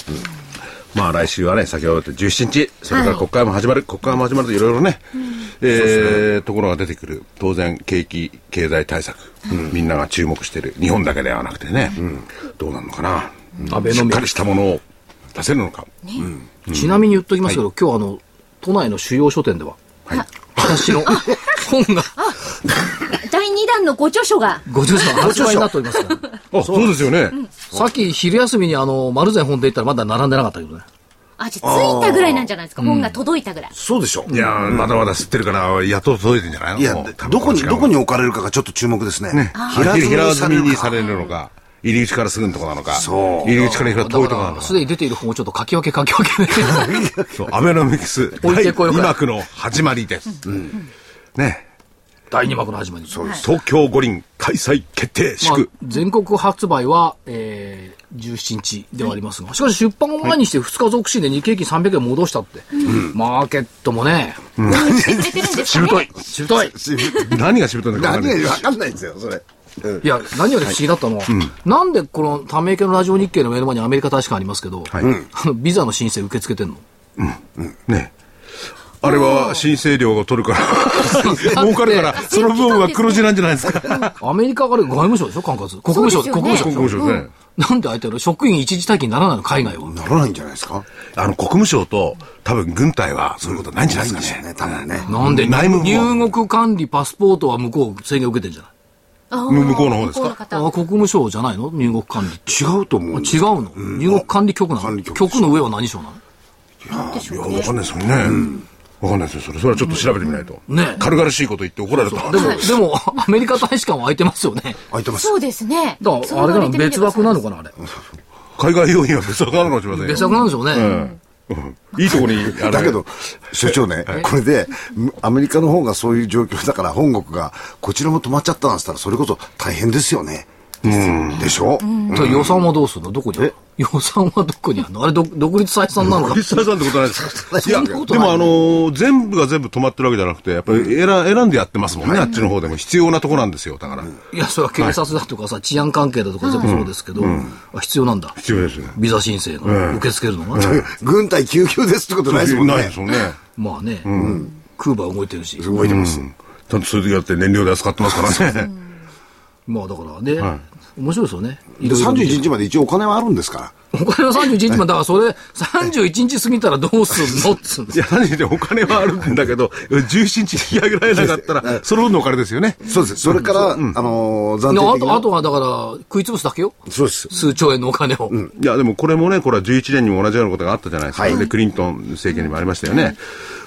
まあ来週はね、先ほど言った17日、それから国会も始まる、国会も始まるといろいろね、えーところが出てくる。当然、景気、経済対策、みんなが注目している。日本だけではなくてね、どうなるのかな？アベノミクス。しっかりしたものを出せるのか？ちなみに言っときますけど、今日あの、都内の主要書店では、私の本が。第2弾のご著書が。ご著書発売になっておりますから。あ、そう。ですよね。さっき昼休みにあの、丸善本で行ったらまだ並んでなかったけどね。あ、じゃあ着いたぐらいなんじゃないですか。本が届いたぐらい。そうでしょいやー、まだまだ吸ってるから、やっと届いてんじゃないの？いやどこにどこに置かれるかがちょっと注目ですね。ね、平積みにされるのか、入り口からすぐのとこなのか、そう入り口から遠いだとこなのから、すでに出ている本をちょっと書き分け書き分けね。か。そう、アベノミクス、置いてこようか今区の始まりです。ね。第2幕の始まり。そうです。東京五輪開催決定まあ祝。、全国発売は、えー、17日ではありますが、しかし出版を前にして2日続進で日経平均300円戻したって。マーケットもね、してくれてるんですかね。しぶとい。何がしぶといんだか分かんない何が分かんないんですよそれうんいや、何より不思議だったのは、なんでこのため池のラジオ日経の目の前にアメリカ大使館ありますけど、はいあのビザの申請受け付けてんの？ね。あれは申請料を取るから、(laughs) 儲かるから、その分は黒字なんじゃないですか。(laughs) アメリカから外務省でしょ管轄。国務省、国務省。国務省ね。なんで相手の職員一時待機にならないの海外は。ならないんじゃないですか？あの、国務省と多分軍隊はそういうことないんじゃないですかね。ね多分ねなんで入国管理パスポートは向こう制限受けてんじゃない？向こうの方ですか？向こうの方あ国務省じゃないの？入国管理。違うと思う違うの、入国管理局なの？管理局局の上は何省なの？いや、わかんないですよね。わかんないですよ。それ、それはちょっと調べてみないと。ね軽々しいこと言って怒られた。でも、でも、アメリカ大使館は空いてますよね。開いてますそうですね。だから、あれかな、別枠なのかな、あれ。海外要員は別枠なのかもしれませんよ。別枠なんでしょうね。うんいいとこに、だけど、所長ね、これで、アメリカの方がそういう状況だから、本国が、こちらも止まっちゃったなんて言ったら、それこそ大変ですよね。でしょ？それ予算はどうするの？どこに (laughs) 予算はどこにあるの？あれ、ど独立採算なのかクリスタルさんってことないですか？(laughs) いや、でもあのー全部が全部止まってるわけじゃなくて、やっぱり選選んでやってますもんね、あっちの方でも必要なとこなんですよ、だから。いや、それは警察だとかさ、治安関係だとか全部そうですけど、あ必要なんだ。必要ですね。ビザ申請の、受け付けるのが。軍隊救急ですってことないですもんね。ないで。すもんね。まあね、クーバー動いてるし。動いてます。ちゃんとそういう時だって燃料で扱ってますからね。まあだからね、面白いですよね。いろいろ31日まで一応お金はあるんですから。お金は31日まで、だからそれ、31日過ぎたらどうすんのっつうんですいや、何でお金はあるんだけど、17日引き上げられなかったら、その分のお金ですよね。そうです。それから、あのー、暫であと、あとはだから、食い潰すだけよ。そうです。数兆円のお金を。いや、でもこれもね、これは11年にも同じようなことがあったじゃないですか。はいで、クリントン政権にもありましたよね。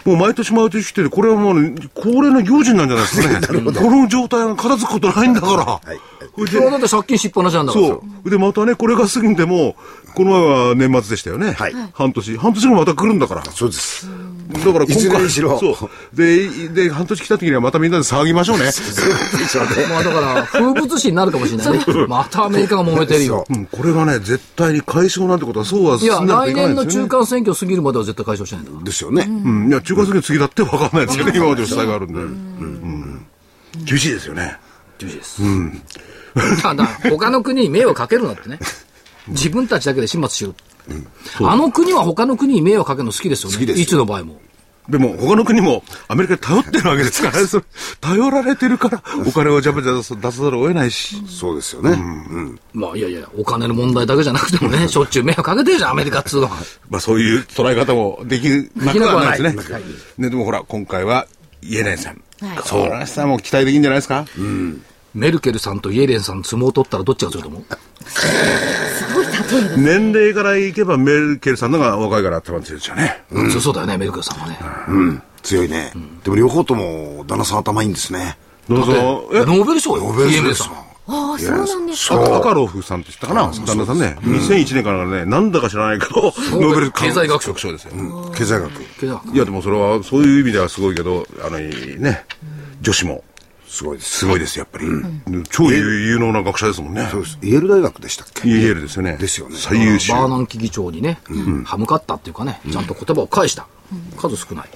もう毎年毎年来てて、これはもう恒例の行事なんじゃないですかね。(laughs) この状態が片付くことないんだから。いそれそれはだって借金しっぱなしなんだから。そう。で、またね、これが過ぎても、この前は年末でしたよね。はい半年。半年後また来るんだから。そうです。だから今回いずれにしろそう。で、で、半年来た時にはまたみんなで騒ぎましょうね。(laughs) まあだから、風物詩になるかもしれないね。またアメリカが揉めてるよ。うん、これがね、絶対に解消なんてことはそうはいや、進んでいかない来年のですよね。中間選挙過ぎるまでは絶対解消しないんだから。ですよね。うん、いや、中間選挙次だって分かんないですよね、今までの主催があるんで。うん。厳しいですよね。厳しいです。(laughs) ただ、他の国に迷惑かけるなってね。自分たちだけで始末しろ。あの国は他の国に迷惑かけるの好きですよね。好きですよいつの場合も。でも、他の国もアメリカに頼ってるわけですからね。(laughs) それ頼られてるから、お金をジャブジャブ出さざるを得ないし。そうですよね。うん。まあいやいや、お金の問題だけじゃなくてもね、(laughs) しょっちゅう迷惑かけてるじゃん、アメリカっつうのは。まあそういう捉え方もできなくはないですね。できなくはないね、でもほら、今回はイエレンさん。はいそう。この人はもう期待できるんじゃないですか。メルケルさんとイエレンさん相撲を取ったらどっちが強いと思う？年齢からいけばメルケルさんのが若いから頭強いですよね。強そうだよね、メルケルさんはね。うん。強いね。でも両方とも旦那さん頭いいんですね。どうぞ。え？ノーベル賞よ、ノーベル賞イエレンさんですよ。。ああ、そうなんですか。アカロフさんって言ったかな？旦那さんね。2001年からね、なんだか知らないけど、ノーベル経済学賞賞ですよ。経済学。いや、でもそれは、そういう意味ではすごいけど、あの、ね、女子もすごいです。すごいですよ、やっぱり。超有能な学者ですもんね。そうです。イェール大学でしたっけ？イエールですよね。ですよね最優秀。バーナンキ議長にね、歯向かったっていうかね、ちゃんと言葉を返した。数少ない。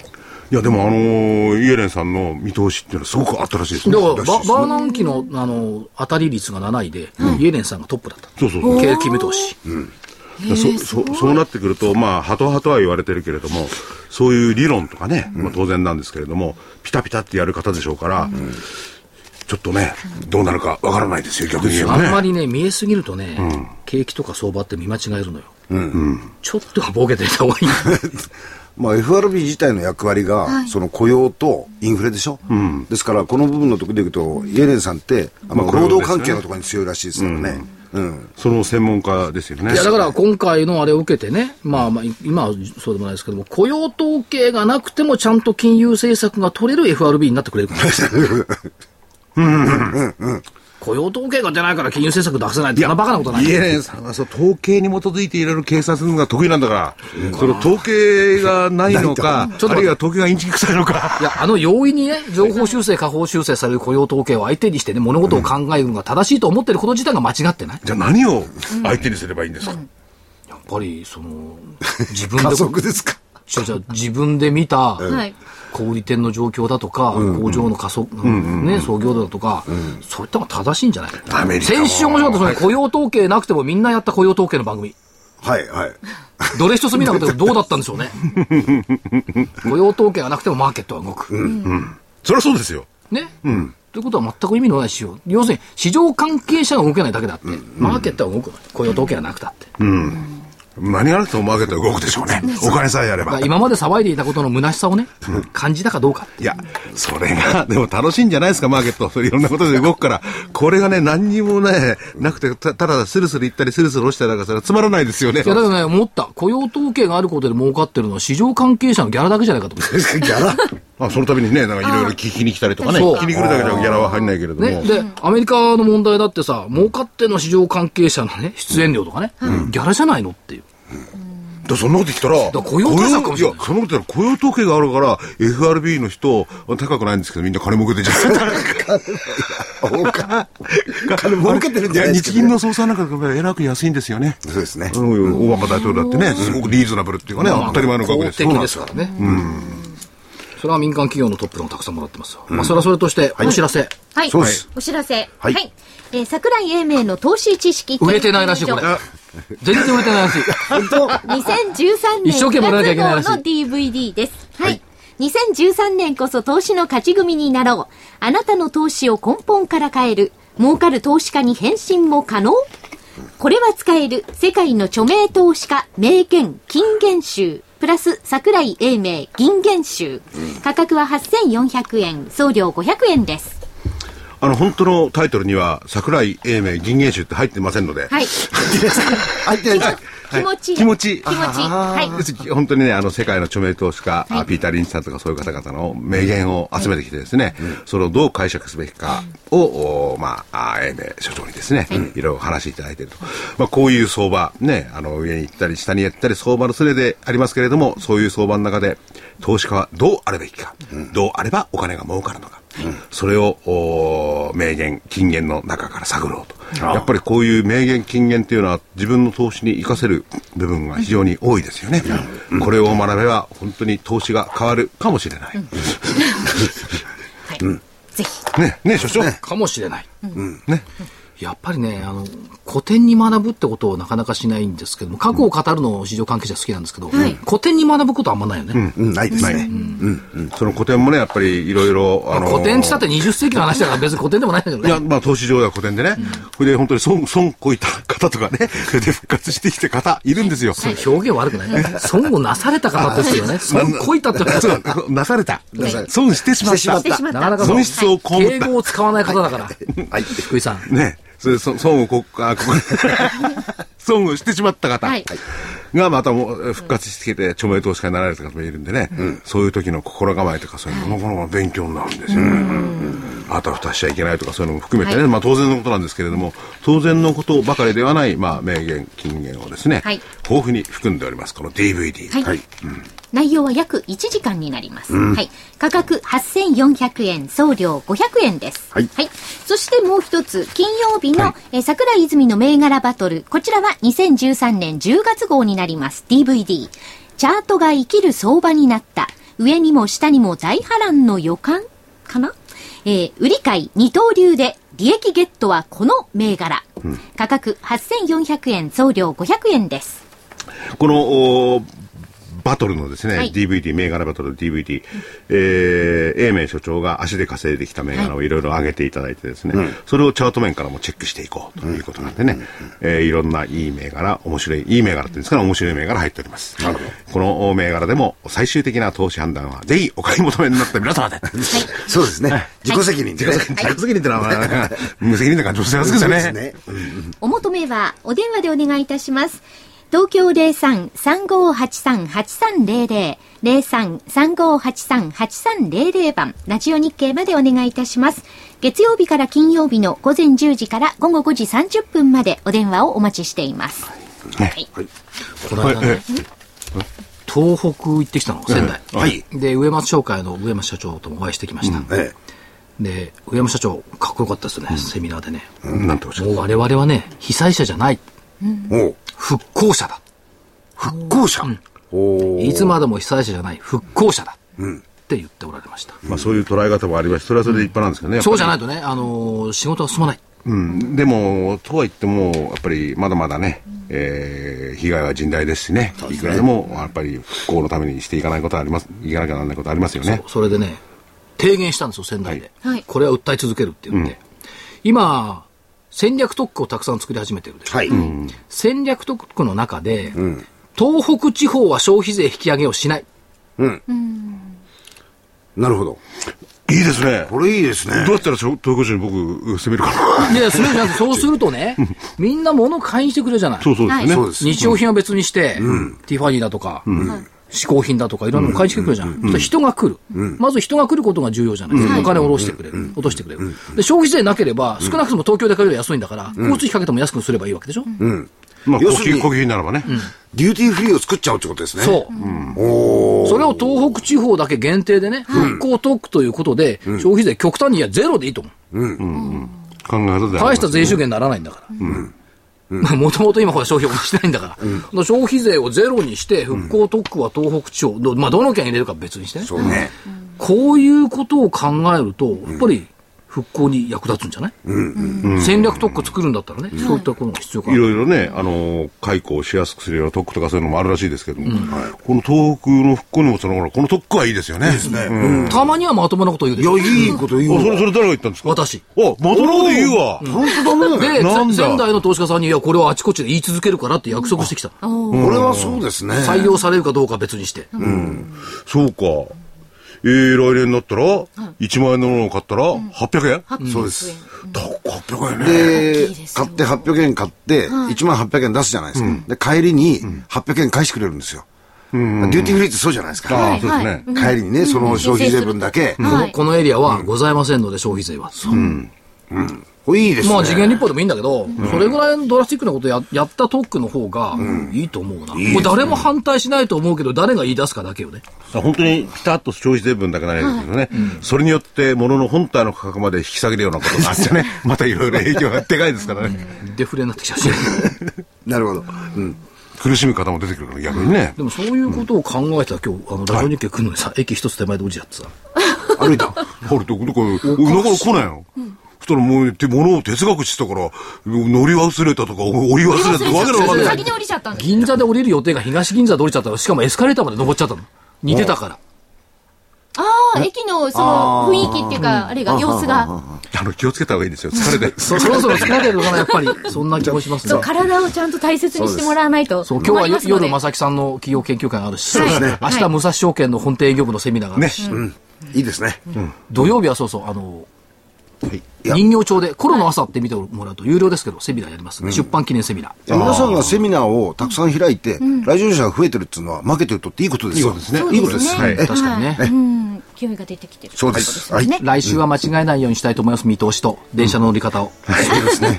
いや、でもあのーイエレンさんの見通しっていうのはすごくあったらしいですね。だからババーナンキのあの当たり率が7位で、イエレンさんがトップだった。そうそうそう。経決め通し。そそそうなってくると、まあ、ハト派とは言われてるけれども、そういう理論とかね、まあ、当然なんですけれども、ピタピタってやる方でしょうから、ちょっとね、どうなるかわからないですよ、逆に言えばね。あんまりね、見えすぎるとね、景気とか相場って見間違えるのよ。ちょっとはボケていた方がいい。(laughs) まあ、FRB 自体の役割が、その雇用とインフレでしょ、ですから、この部分のところでいくと、イエレンさんって、ままあ労働関係のところに強いらしいですからね。うんその専門家ですよね。いや、だから今回のあれを受けてね、まあまあ、今はそうでもないですけども、雇用統計がなくてもちゃんと金融政策が取れる FRB になってくれるかもしれない。雇用統計が出ないから金融政策出せないって、そんなバカなことない。イエレンさんはそう統計に基づいていろいろ計算するのが得意なんだから、その統計がないのか、ちょっと待ってあるいは統計がインチキ臭いのか。いや、あの容易にね、情報修正、下方修正される雇用統計を相手にしてね、物事を考えるのが正しいと思ってること自体が間違ってないじゃあ何を相手にすればいいんですか、やっぱり、その、(laughs) 自分で加、速ですか？違う違う自分で見た、はい。小売店の状況だとか、工場の加速、ね、創業だとか、そういったのが正しいんじゃない？アメリカも先週面白かった、その雇用統計なくてもみんなやった雇用統計の番組。はい、はい。どれ一つ見なかったけどどうだったんでしょうね。(laughs) 雇用統計がなくてもマーケットは動く。そりゃそうですよ。ね？ということは全く意味のない仕様。要するに、市場関係者が動けないだけだって、マーケットは動くの。雇用統計がなくたって。何がなくてもマーケットは動くでしょうね。お金さえあれば。今まで騒いでいたことの虚しさをね、感じたかどうか。いや、それが、でも楽しいんじゃないですか、マーケット。それいろんなことで動くから。これがね、何にもね、なくて、たただスルスル行ったり、スルスル落ちたりなんかしたらつまらないですよねい。や、だからね、思った。雇用統計があることで儲かってるのは市場関係者のギャラだけじゃないかと思って。(laughs) ギャラ？あそのためにね、なんかいろいろ聞きに来たりとかね、そう聞きに来るだけじゃギャラは入んないけれども。ね、で、アメリカの問題だってさ、儲かってんの市場関係者のね、出演料とかね、ギャラじゃないのっていう。だそんなこと言ったら、ら雇用対策かもしれない。いや、そんなこと言ったら雇用統計があるから、FRB の人、高くないんですけど、みんな金儲けてんじゃない (laughs) 金儲け。てるんじゃないですか、日銀の総裁なんかがえらく安いんですよね。そうですね。うんオバマ大統領だってね、すごくリーズナブルっていうかね、当たり前の額です。公的ですからね。それは民間企業のトップのたくさんもらってますよ。まあ、それはそれとして、お知らせ。はい。そうですお知らせ。はいえー桜井英明の投資知識売れてないらしい、これ研究所。全然売れてないらしい。本当？(laughs) 2013年の DVD です。はい。2013年こそ投資の勝ち組になろう。あなたの投資を根本から変える。儲かる投資家に変身も可能これは使える世界の著名投資家名言金言集プラス桜井英明銀言集価格は8400円送料500円ですあの、本当のタイトルには、桜井英明銀元集って入ってませんので、はい。入ってないです (laughs) 気持ち。気持ち。気持ち。いいはい。本当にね、あの、世界の著名投資家、はい。ピー。ター・リンチさんとかそうい。う方々の名言を集めてきてですね、それをどう解釈すべきかを、おまあ、あ英明所長にですね、い。ろい。ろ話してい。ただい。ていると。まあ、こういう相場、ね、あの、上に行ったり下に行ったり、相場のすれでありますけれども、そういう相場の中で、投資家はどうあるべきか、どうあればお金が儲かるのか、それを、お名言、金言の中から探ろうと。やっぱりこういう名言、金言っていうのは自分の投資に活かせる部分が非常に多いですよね。これを学べば本当に投資が変わるかもしれない。(laughs) ぜひね、ね、所長。かもしれない。ね。やっぱりね、あの、古典に学ぶってことをなかなかしないんですけども、過去を語るのを市場関係者好きなんですけど、はい古典に学ぶことはあんまないよね。うん、ないですね。その古典もね、やっぱりいろいろ、あのー古典って言ったって20世紀の話だから別に古典でもないんだけどね。いや、まあ、投資上では古典でね。それで本当に損、損こいた方とかね、(laughs) それで復活してきた方いるんですよ。表現悪くない損をなされた方ですよね。(laughs) 損こいたってことそうなされた。損してしまった。損失を被った。敬語を使わない方だから。はい。福井さん。ね、それでそ損をこ、あ、ここ損をしてしまった方。はい。がまたもう復活してきて著名投資家になられた方もいるんでね、そういう時の心構えとかそういうのなかなか勉強になるんですよね。あたふたしちゃいけないとかそういうのも含めてね、はい。まあ当然のことなんですけれども、当然のことばかりではない、まあ名言、金言をですね、はい。豊富に含んでおります、この DVD。はい内容は約1時間になります。はい。価格8400円、送料500円です。はいそしてもう一つ、金曜日の、はいえー桜井泉の銘柄バトル。こちらは2013年10月号になります。DVD。チャートが生きる相場になった。上にも下にも大波乱の予感？かな？えー売り買い二刀流で利益ゲットはこの銘柄。価格8400円、送料500円です。この、おバトルのですね、はい DVD、銘柄バトルの DVD、えー、英明所長が足で稼いできた銘柄をいろいろ上げていただいてですね、それをチャート面からもチェックしていこうということなんでね、えーいろんないい銘柄、面白い、いい銘柄っていうんですから面白い銘柄入っております。この銘柄でも最終的な投資判断は、ぜひお買い求めになった皆様で。そうですね。自己責任。自己責任ってのは、まあ無責任な感じもしますけどね。そうですね。お求めはお電話でお願いいたします。東京03-3583-8300 03-3583-8300番ラジオ日経までお願いいたします。月曜日から金曜日の午前10時から午後5時30分までお電話をお待ちしています。はい。この間ね、東北行ってきたの、仙台。はい。で、上松商会の上松社長ともお会いしてきました。えで、上松社長、かっこよかったですよね、セミナーでね。なんておっしゃるもう我々はね、被災者じゃない、う、復興者だ。復興者。おーいつまでも被災者じゃない、復興者だ。って言っておられました。まあそういう捉え方もありまして、それはそれで立派なんですけどね。やっぱりそうじゃないとね、あのー仕事が進まない。うん、でも、とは言っても、やっぱりまだまだね、えー被害は甚大ですしね、いくらでもやっぱり復興のためにしていかないことはあります、いかなきゃならないことありますよね。それでね、提言したんですよ、仙台で。はいはいこれは訴え続けるって言って。今、戦略特区をたくさん作り始めてるでしょ。はい。戦略特区の中で、東北地方は消費税引き上げをしない。なるほど。いいですね。これいいですねどう。やったら東京市に僕、攻めるかな。いや、それじゃなくて、そうするとね、みんな物買いにしてくれるじゃない。そうそうですね。そうです。日用品は別にして、ティファニーだとか、嗜好品だとか、いろんなの買いにしてくれるじゃん。人が来る、まず人が来ることが重要じゃない。お金を下ろしてくれる。落としてくれる。で、消費税なければ、少なくとも東京で買うより安いんだから、交通費かけても安くすればいいわけでしょ。まあ、要するにならばね。デューティーフリーを作っちゃうってことですね。そう。おー。それを東北地方だけ限定でね、復興特区ということで、消費税極端にいやゼロでいいと思う。考え方であります大した税収減にならないんだから。もともと今ほら消費をしてないんだから。消費税をゼロにして、復興特区は東北地方、どまあどの県入れるか別にしてね。そうね。こういうことを考えると、やっぱり復興に役立つんじゃない、戦略特区作るんだったらね、そういったことが必要かいな。ろいろね、あのー解雇をしやすくするような特区とかそういうのもあるらしいですけども、この東北の復興にもつながる、この特区はいいですよね。ですね。たまにはまともなこと言うでしょいや、。いいこと言う。それ、それ誰が言ったんですか？私。あ、まともで言うわ。本当だね。で、なんだ仙台の投資家さんに、いや、これはあちこちで言い続けるからって約束してきた。これはそうですね。採用されるかどうかは別にして。そうか。えー、来年になったら、1万円のものを買ったら、800円？そうです。高っ800円ね。で、買って800円買って、1万800円出すじゃないですか。で、帰りに800円返してくれるんですよ。デューティーフリーってそうじゃないですあか。あ、そうですね。帰りにね、その消費税分だけ。このこのエリアはございませんので、消費税は。これいいですね。まあ、次元立法でもいいんだけど、それぐらいのドラスティックなことややった特区の方がいいと思うな。これ誰も反対しないと思うけど、誰が言い出すかだけよね。本当にピタッと消費税分だけないですけどね、それによって物の本体の価格まで引き下げるようなことがあってね、(laughs) またいろいろ影響がでかいですからね。デフレになってきちゃうし。なるほど。うん。苦しむ方も出てくるから逆にね。でもそういうことを考えたら今日、あの、ラジオ日経来るのにさ、駅一つ手前で落ちちゃってさ。歩いた。ほら、どこ、どこ、なかなか来ないの。そしたらもう、て物を哲学してたから、乗り忘れたとか、降り忘れたとか、わけのわかんな銀座で降りる予定が東銀座で降りちゃったのしかもエスカレーターまで登っちゃったの。似てたから。ああ、駅のその雰囲気っていうか、あれが、様子が。あの、気をつけた方がいいですよ。疲れて。そ (laughs) そろそろつけなきゃいけないかな、やっぱり。そんな気もしますねそう、。体をちゃんと大切にしてもらわないと。そう、今日はよ夜、ま正木さんの企業研究会があるし、そうですね明日、武蔵証券の本店営業部のセミナーがあるし、いいですね。土曜日はそうそう、あの、いや人形町で、コロの朝って見てもらうと有料ですけど、セミナーやります。出版記念セミナー。皆さんがセミナーをたくさん開いて、来場者が増えてるっていうのは、マーケットにとっていいことですよ。いいことですねいいことです。は確かにね。うん、勢いが出てきてる。そうですということね。来週は間違えないようにしたいと思います、見通しと、電車の乗り方を。そうですね。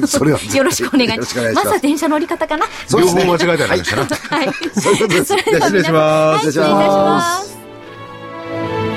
(laughs) それはよろしくお願いしまますずは電車乗り方かな。両方間違えたりなんかし。はい。そういうことですそれではじゃあ失礼しますはい失礼します。